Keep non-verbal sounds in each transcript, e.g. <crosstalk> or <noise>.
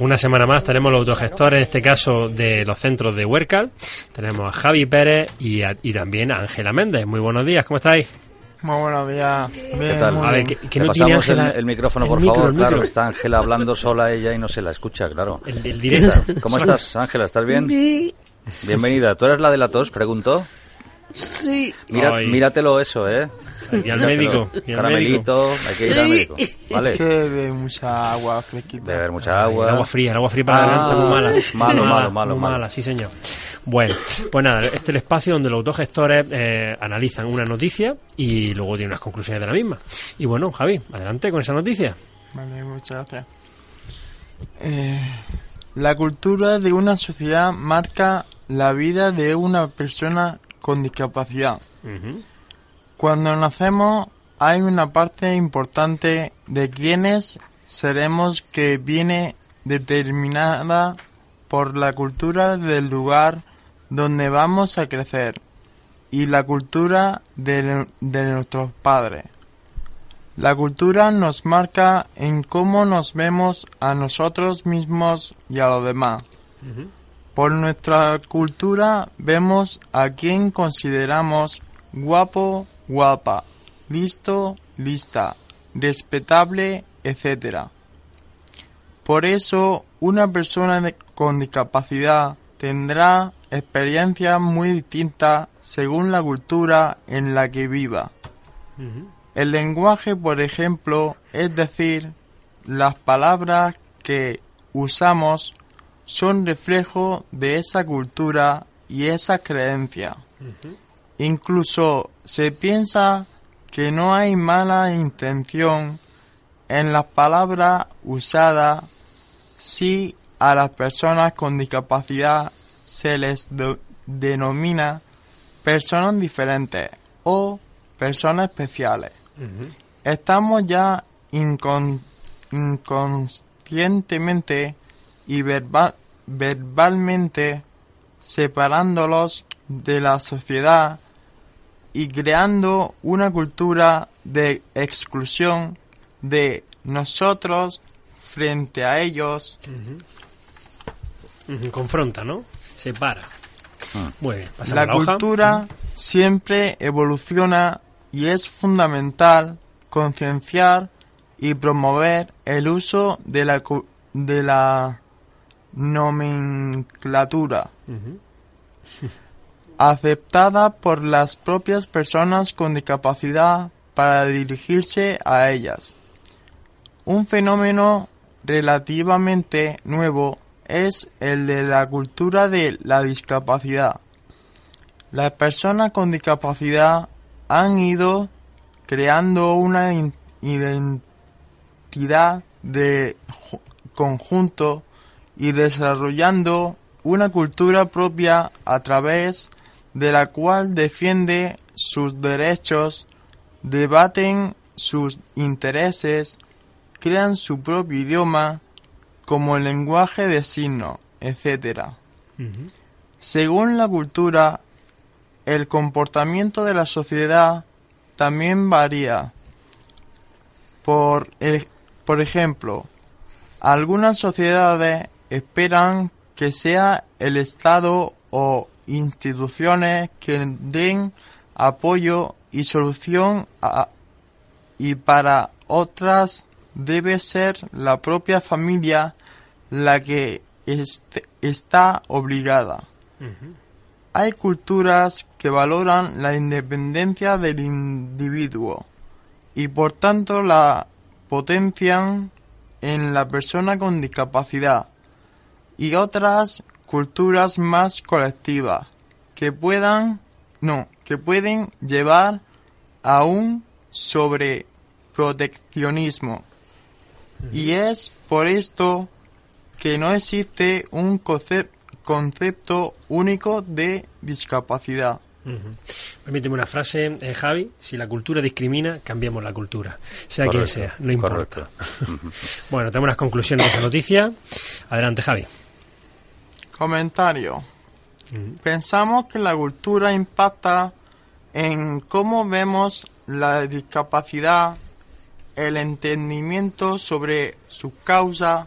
Una semana más tenemos los autogestores, en este caso de los centros de Huercal. Tenemos a Javi Pérez y, a- y también a Ángela Méndez. Muy buenos días, ¿cómo estáis? Muy buenos días. Bien, tal? muy A ver, que, que no tiene pasamos el, el micrófono, el por micro, favor. el Claro, micro. está Ángela hablando sola ella y no se la escucha, claro. El, el directo. ¿Cómo estás, Ángela? ¿Estás bien? Bienvenida. ¿Tú eres la de la tos? Preguntó. Sí. Mira, míratelo eso, ¿eh? Y al médico. Y al Caramelito, hay que ir al médico. ¿Vale? Que bebe mucha agua fresquita. Beber mucha El agua. agua fría, el agua fría para la Ah, garganta muy mala. malo, Muy malo, malo, muy malo. mala, sí señor. Bueno, pues nada, este es el espacio donde los autogestores eh, analizan una noticia y luego tienen unas conclusiones de la misma. Y bueno, Javi, adelante con esa noticia. Vale, muchas gracias. Eh, la cultura de una sociedad marca la vida de una persona con discapacidad. Cuando nacemos hay una parte importante de quienes seremos que viene determinada por la cultura del lugar donde vamos a crecer y la cultura de, de nuestros padres. La cultura nos marca en cómo nos vemos a nosotros mismos y a los demás. Por nuestra cultura vemos a quien consideramos guapo, guapa, listo, lista, respetable, etc. Por eso, una persona con discapacidad tendrá experiencias muy distintas según la cultura en la que viva. El lenguaje, por ejemplo, es decir, las palabras que usamos son reflejo de esa cultura y esa creencia. Incluso se piensa que no hay mala intención en las palabras usadas si a las personas con discapacidad se les denomina personas diferentes o personas especiales. Estamos ya incon- inconscientemente y verba- verbalmente separándolos de la sociedad y creando una cultura de exclusión de nosotros frente a ellos. Confronta, ¿no? Separa. Muy bien, pasamos La hoja. cultura siempre evoluciona y es fundamental concienciar y promover el uso de la, cu- de la nomenclatura aceptada por las propias personas con discapacidad para dirigirse a ellas. Un fenómeno relativamente nuevo es el de la cultura de la discapacidad. Las personas con discapacidad han ido creando una identidad de ju- conjunto y desarrollando una cultura propia a través de la cual defiende sus derechos, debaten sus intereses, crean su propio idioma como el lenguaje de signos, etc. Según la cultura, el comportamiento de la sociedad también varía. Por, e- por ejemplo, algunas sociedades esperan que sea el Estado o instituciones que den apoyo y solución a- y para otras debe ser la propia familia la que este- está obligada. Hay culturas que valoran la independencia del individuo y por tanto la potencian en la persona con discapacidad y otras culturas más colectivas que puedan no que pueden llevar a un sobreproteccionismo y es por esto que no existe un conce- concepto único de discapacidad. Ujú. Permíteme una frase, eh, Javi. Si la cultura discrimina, cambiamos la cultura. Sea quien sea, no importa. <laughs> <laughs> bueno, tenemos unas conclusiones de esa noticia. Adelante, Javi. Comentario. Pensamos que la cultura impacta en cómo vemos la discapacidad, el entendimiento sobre su causa,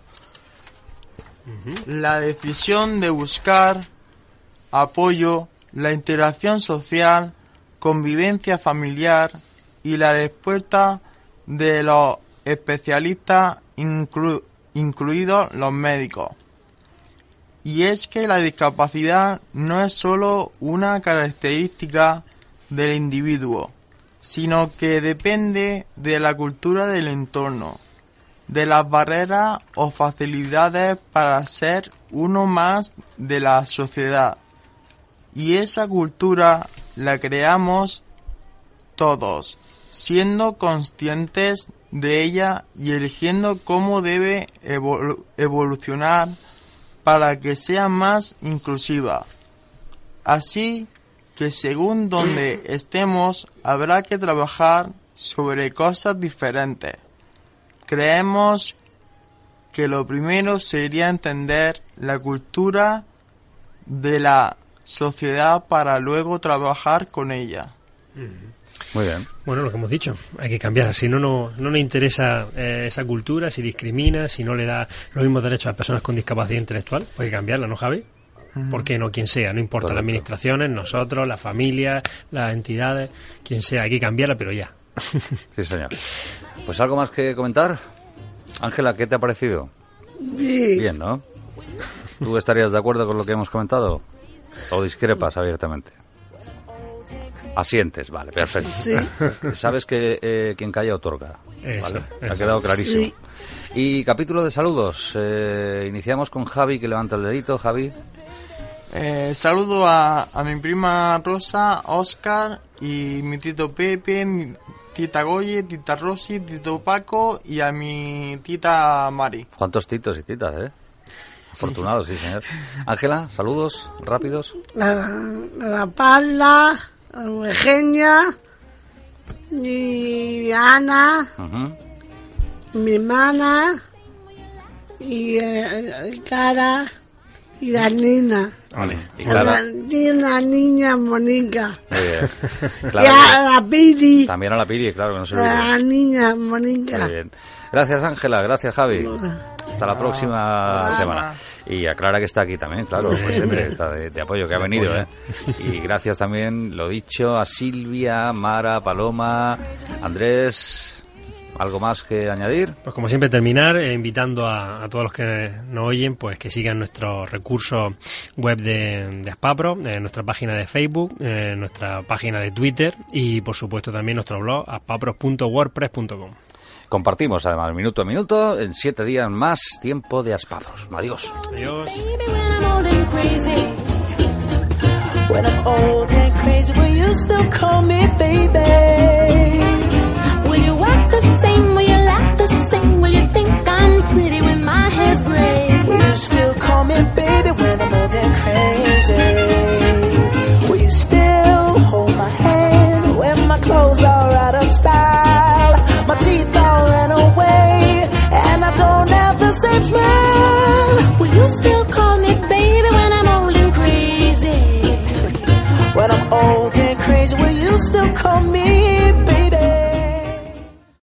La decisión de buscar apoyo, la interacción social, convivencia familiar y la respuesta de los especialistas, inclu- incluidos los médicos. Y es que la discapacidad no es solo una característica del individuo, sino que depende de la cultura del entorno, de las barreras o facilidades para ser uno más de la sociedad. Y esa cultura la creamos todos, siendo conscientes de ella y eligiendo cómo debe evolu- evolucionar para que sea más inclusiva. Así que según donde estemos habrá que trabajar sobre cosas diferentes. Creemos que lo primero sería entender la cultura de la sociedad para luego trabajar con ella. Muy bien. Bueno, lo que hemos dicho, hay que cambiar. Si no, no, no nos interesa eh, esa cultura, si discrimina, si no le da los mismos derechos a personas con discapacidad intelectual, pues hay que cambiarla, ¿no, Javi? ¿Por qué no? Quien sea, no importa, Correcto. las administraciones, nosotros, las familias, las entidades, quien sea, hay que cambiarla, pero ya. Sí, señor. Pues algo más que comentar. Ángela, ¿qué te ha parecido? Bien, ¿no? ¿Tú estarías de acuerdo con lo que hemos comentado? ¿O discrepas abiertamente? Asientes, vale, perfecto. Sí. <laughs> Sabes que eh, quien calla otorga. Eso, ¿vale? Ha quedado clarísimo. Sí. Y capítulo de saludos. Eh, iniciamos con Javi, que levanta el dedito. Javi. Eh, saludo a, a mi prima Rosa, Oscar y mi tito Pepe, mi tita Goye, tita Rosy, tito Paco y a mi tita Mari. ¿Cuántos titos y titas, eh? Afortunados, sí, señor. Ángela, saludos rápidos. La, la Eugenia, y Ana, mi hermana, y eh, Cara, y la Nina. Vale. Y La- Clara. Y una niña Mónica. Y a la Pili, También a la Piri, claro, que no se olvide. la niña Mónica. Muy bien. Gracias, Ángela. Gracias, Javi. Hasta la próxima semana. Y a Clara, que está aquí también, claro, como siempre, está de, de apoyo, que ha venido. ¿eh? Y gracias también, lo dicho, a Silvia, Mara, Paloma, Andrés. ¿Algo más que añadir? Pues como siempre terminar eh, invitando a, a todos los que nos oyen pues que sigan nuestros recursos web de, de Aspapro, eh, nuestra página de Facebook, eh, nuestra página de Twitter y por supuesto también nuestro blog aspapros.wordpress.com. Compartimos además minuto a minuto en siete días más tiempo de Asparros. Adiós. Adiós. When I'm old and crazy, will you still call me baby? The. Will you still call me baby when I'm old and crazy? When I'm old and crazy, will you still call me